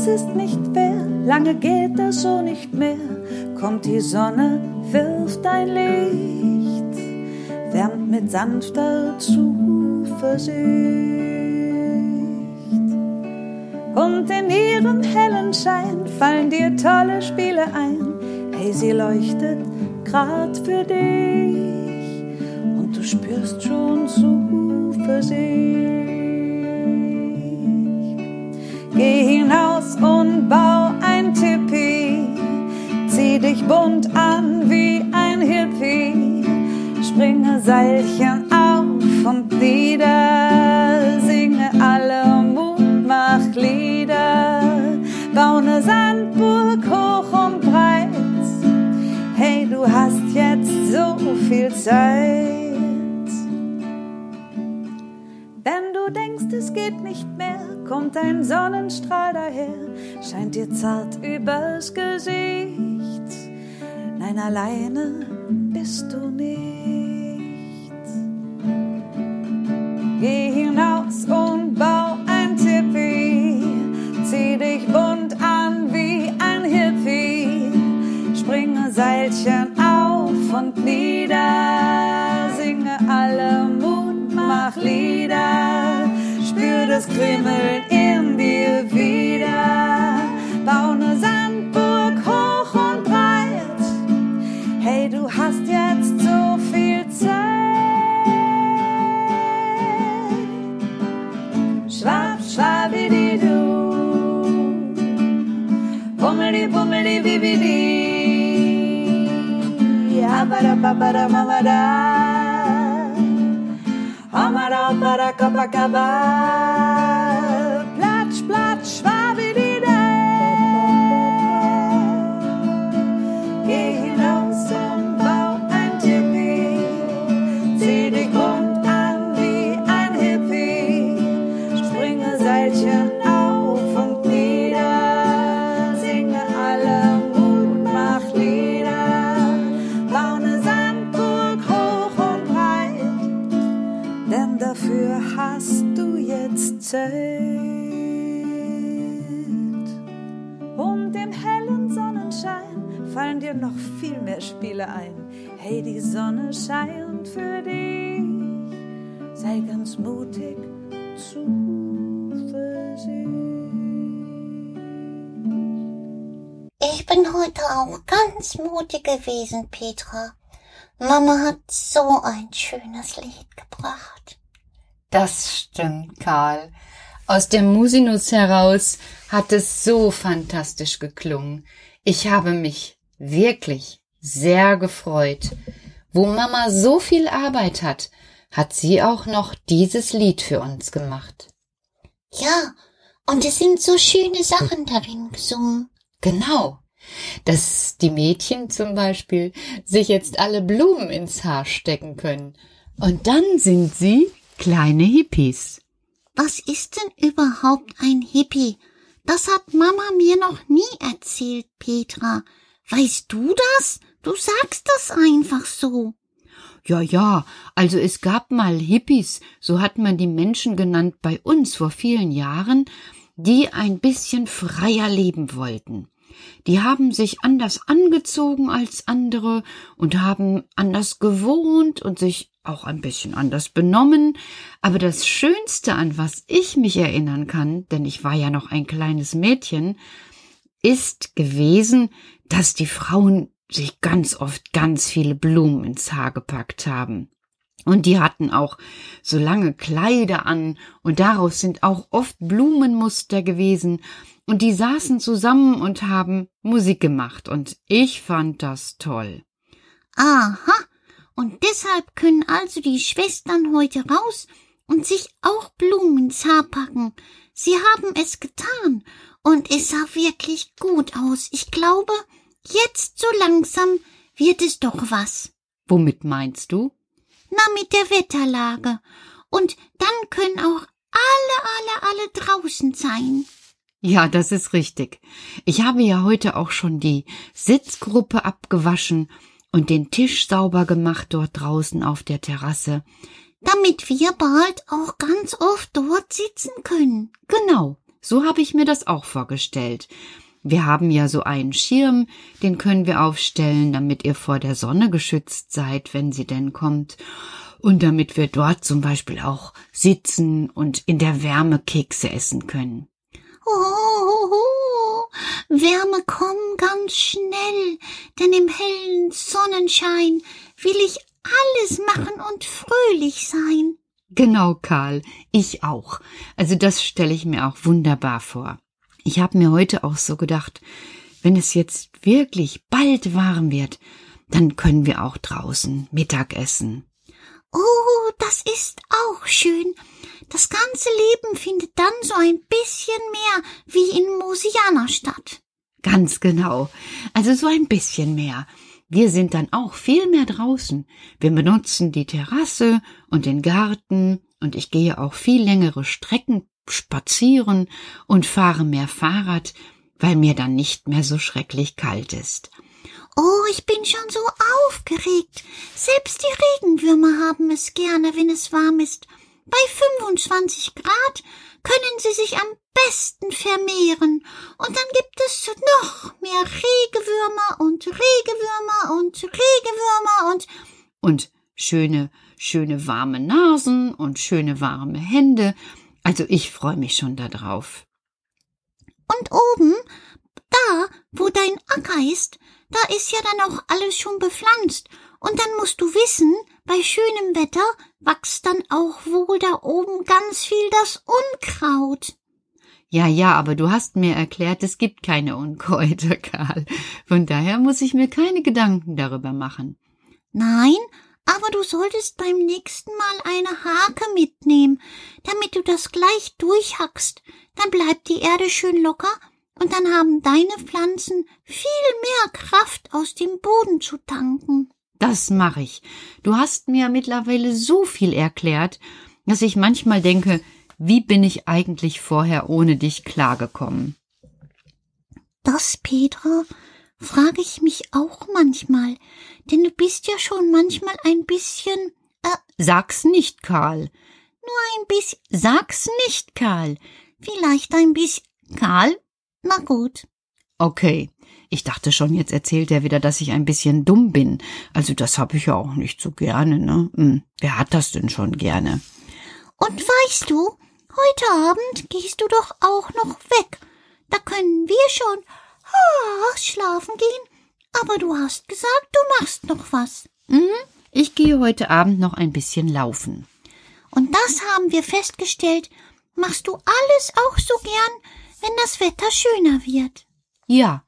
es ist nicht fair, lange geht das so nicht mehr. Kommt die Sonne, wirft ein Licht, wärmt mit sanfter Zuversicht. Und in ihrem hellen Schein fallen dir tolle Spiele ein. Hey, sie leuchtet grad für dich und du spürst schon Zuversicht. Geh hinaus und bau ein Tipi. Zieh dich bunt an wie ein Hippie. Springe Seilchen auf und nieder. Singe alle Mutmachlieder. Bau ne Sandburg hoch und breit. Hey, du hast jetzt so viel Zeit. Denkst, es geht nicht mehr kommt ein Sonnenstrahl daher, scheint dir zart übers Gesicht. Nein, alleine bist du nicht. Geh hinaus und bau ein Tipi, zieh dich bunt an wie ein Hippie, springe Seilchen auf und nieder, spür das Kribbeln in dir wieder. Bau ne Sandburg hoch und breit. Hey, du hast jetzt so viel Zeit. Schwab, schwabidi du. Bummeli, bummeli, bibidi. Abada, babada, mamada. Amara para Copacabana, Platsch, Platsch, Schwabidide. Geh hinaus Hey, die Sonne scheint für dich, sei ganz mutig, Zuversicht. Ich bin heute auch ganz mutig gewesen, Petra. Mama hat so ein schönes Lied gebracht. Das stimmt, Karl. Aus der Musinus heraus hat es so fantastisch geklungen. Ich habe mich wirklich sehr gefreut. Wo Mama so viel Arbeit hat, hat sie auch noch dieses Lied für uns gemacht. Ja, und es sind so schöne Sachen darin gesungen. Genau. Dass die Mädchen zum Beispiel sich jetzt alle Blumen ins Haar stecken können. Und dann sind sie kleine Hippies. Was ist denn überhaupt ein Hippie? Das hat Mama mir noch nie erzählt, Petra. Weißt du das? Du sagst das einfach so. Ja, ja, also es gab mal Hippies, so hat man die Menschen genannt bei uns vor vielen Jahren, die ein bisschen freier leben wollten. Die haben sich anders angezogen als andere und haben anders gewohnt und sich auch ein bisschen anders benommen. Aber das Schönste, an was ich mich erinnern kann, denn ich war ja noch ein kleines Mädchen, ist gewesen, dass die Frauen sich ganz oft ganz viele Blumen ins Haar gepackt haben. Und die hatten auch so lange Kleider an, und daraus sind auch oft Blumenmuster gewesen, und die saßen zusammen und haben Musik gemacht, und ich fand das toll. Aha, und deshalb können also die Schwestern heute raus und sich auch Blumen ins Haar packen. Sie haben es getan, und es sah wirklich gut aus. Ich glaube, jetzt so langsam wird es doch was. Womit meinst du? Na, mit der Wetterlage. Und dann können auch alle, alle, alle draußen sein. Ja, das ist richtig. Ich habe ja heute auch schon die Sitzgruppe abgewaschen und den Tisch sauber gemacht dort draußen auf der Terrasse. Damit wir bald auch ganz oft dort sitzen können. Genau. So habe ich mir das auch vorgestellt. Wir haben ja so einen Schirm, den können wir aufstellen, damit ihr vor der Sonne geschützt seid, wenn sie denn kommt. Und damit wir dort zum Beispiel auch sitzen und in der Wärme Kekse essen können. Oh, Wärme kommen ganz schnell, denn im hellen Sonnenschein will ich alles machen und fröhlich sein. Genau, Karl, ich auch. Also das stelle ich mir auch wunderbar vor. Ich habe mir heute auch so gedacht, wenn es jetzt wirklich bald warm wird, dann können wir auch draußen Mittag essen. Oh, das ist auch schön. Das ganze Leben findet dann so ein bisschen mehr wie in Mosiana statt. Ganz genau. Also so ein bisschen mehr. Wir sind dann auch viel mehr draußen. Wir benutzen die Terrasse und den Garten und ich gehe auch viel längere Strecken spazieren und fahre mehr Fahrrad, weil mir dann nicht mehr so schrecklich kalt ist. Oh, ich bin schon so aufgeregt. Selbst die Regenwürmer haben es gerne, wenn es warm ist. Bei 25 Grad können sie sich am besten vermehren. Und dann gibt es noch mehr Regewürmer und Regewürmer und Regewürmer und und schöne, schöne warme Nasen und schöne warme Hände. Also ich freue mich schon darauf. Und oben, da, wo dein Acker ist, da ist ja dann auch alles schon bepflanzt. Und dann musst du wissen, bei schönem Wetter wächst dann auch wohl da oben ganz viel das Unkraut. Ja, ja, aber du hast mir erklärt, es gibt keine Unkräuter, Karl. Von daher muss ich mir keine Gedanken darüber machen. Nein, aber du solltest beim nächsten Mal eine Hake mitnehmen, damit du das gleich durchhackst. Dann bleibt die Erde schön locker und dann haben deine Pflanzen viel mehr Kraft aus dem Boden zu tanken. Das mache ich. Du hast mir mittlerweile so viel erklärt, dass ich manchmal denke, wie bin ich eigentlich vorher ohne dich klargekommen? Das, Petra, frage ich mich auch manchmal, denn du bist ja schon manchmal ein bisschen. Äh, Sag's nicht, Karl. Nur ein bisschen. Sag's nicht, Karl. Vielleicht ein bisschen. Karl? Na gut. Okay. Ich dachte schon, jetzt erzählt er wieder, dass ich ein bisschen dumm bin. Also das habe ich ja auch nicht so gerne, ne? Hm, wer hat das denn schon gerne? Und weißt du, heute Abend gehst du doch auch noch weg. Da können wir schon ah, schlafen gehen. Aber du hast gesagt, du machst noch was. Mhm. Ich gehe heute Abend noch ein bisschen laufen. Und das haben wir festgestellt. Machst du alles auch so gern, wenn das Wetter schöner wird? Ja,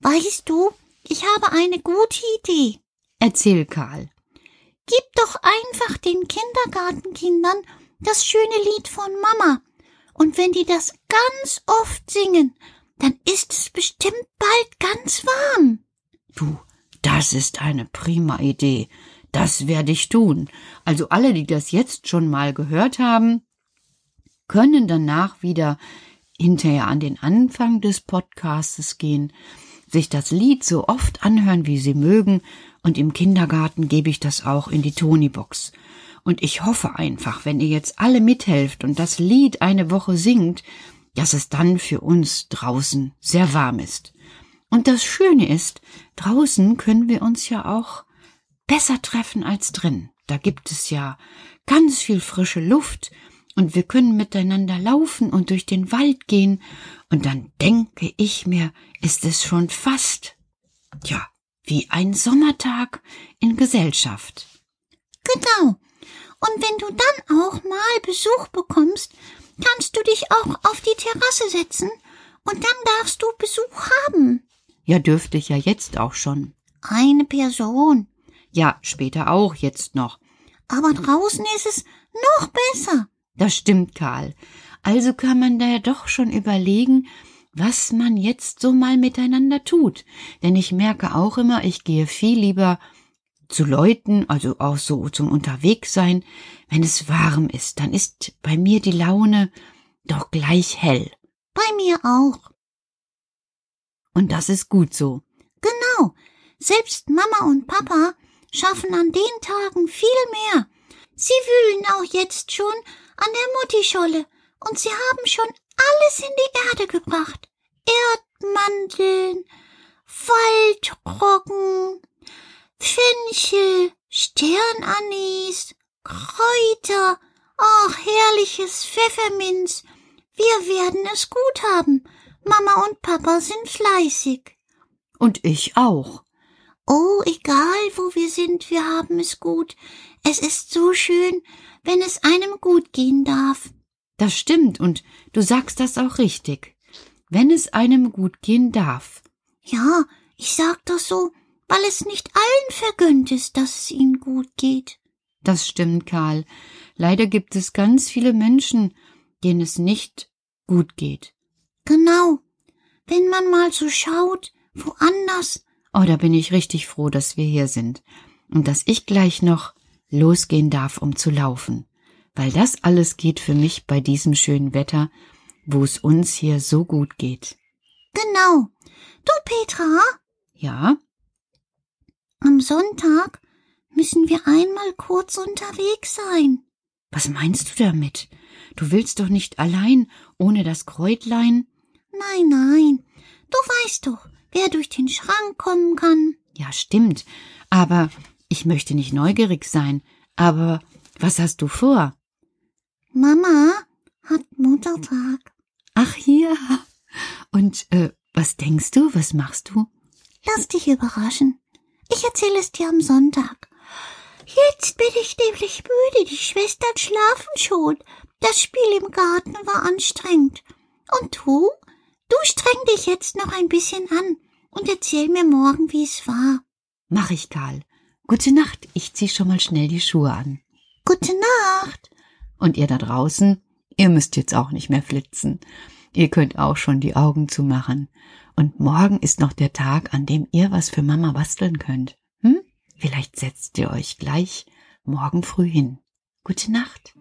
Weißt du, ich habe eine gute Idee. erzähl Karl. Gib doch einfach den Kindergartenkindern das schöne Lied von Mama. Und wenn die das ganz oft singen, dann ist es bestimmt bald ganz warm. Du, das ist eine prima Idee. Das werde ich tun. Also alle, die das jetzt schon mal gehört haben, können danach wieder hinterher an den Anfang des Podcastes gehen, sich das Lied so oft anhören, wie sie mögen, und im Kindergarten gebe ich das auch in die Tonybox. Und ich hoffe einfach, wenn ihr jetzt alle mithelft und das Lied eine Woche singt, dass es dann für uns draußen sehr warm ist. Und das Schöne ist, draußen können wir uns ja auch besser treffen als drin. Da gibt es ja ganz viel frische Luft und wir können miteinander laufen und durch den Wald gehen und dann denke ich mir, ist es schon fast, ja, wie ein Sommertag in Gesellschaft. Genau. Und wenn du dann auch mal Besuch bekommst, kannst du dich auch auf die Terrasse setzen und dann darfst du Besuch haben. Ja, dürfte ich ja jetzt auch schon. Eine Person. Ja, später auch, jetzt noch. Aber draußen ist es noch besser. Das stimmt, Karl. Also kann man da ja doch schon überlegen, was man jetzt so mal miteinander tut. Denn ich merke auch immer, ich gehe viel lieber zu Leuten, also auch so zum Unterwegssein, wenn es warm ist. Dann ist bei mir die Laune doch gleich hell. Bei mir auch. Und das ist gut so. Genau. Selbst Mama und Papa schaffen an den Tagen viel mehr. Sie wühlen auch jetzt schon an der Muttischolle und sie haben schon alles in die Erde gebracht. Erdmandeln, Waldroggen, Fenchel, Sternanis, Kräuter, ach, herrliches Pfefferminz. Wir werden es gut haben. Mama und Papa sind fleißig. Und ich auch. Oh, egal, wo wir sind, wir haben es gut. Es ist so schön, wenn es einem gut gehen darf. Das stimmt, und du sagst das auch richtig. Wenn es einem gut gehen darf. Ja, ich sag das so, weil es nicht allen vergönnt ist, dass es ihnen gut geht. Das stimmt, Karl. Leider gibt es ganz viele Menschen, denen es nicht gut geht. Genau. Wenn man mal so schaut, woanders. Oh, da bin ich richtig froh, dass wir hier sind und dass ich gleich noch losgehen darf, um zu laufen, weil das alles geht für mich bei diesem schönen Wetter, wo es uns hier so gut geht. Genau. Du, Petra? Ja? Am Sonntag müssen wir einmal kurz unterwegs sein. Was meinst du damit? Du willst doch nicht allein ohne das Kräutlein? Nein, nein. Du weißt doch, wer durch den Schrank kommen kann. Ja, stimmt. Aber ich möchte nicht neugierig sein. Aber was hast du vor? Mama hat Muttertag. Ach ja. Und äh, was denkst du? Was machst du? Lass dich überraschen. Ich erzähle es dir am Sonntag. Jetzt bin ich nämlich müde. Die Schwestern schlafen schon. Das Spiel im Garten war anstrengend. Und du? Du streng dich jetzt noch ein bisschen an und erzähl mir morgen, wie es war. Mach ich, Karl. Gute Nacht. Ich zieh schon mal schnell die Schuhe an. Gute Nacht. Und ihr da draußen, ihr müsst jetzt auch nicht mehr flitzen. Ihr könnt auch schon die Augen zumachen. Und morgen ist noch der Tag, an dem ihr was für Mama basteln könnt. Hm? Vielleicht setzt ihr euch gleich morgen früh hin. Gute Nacht.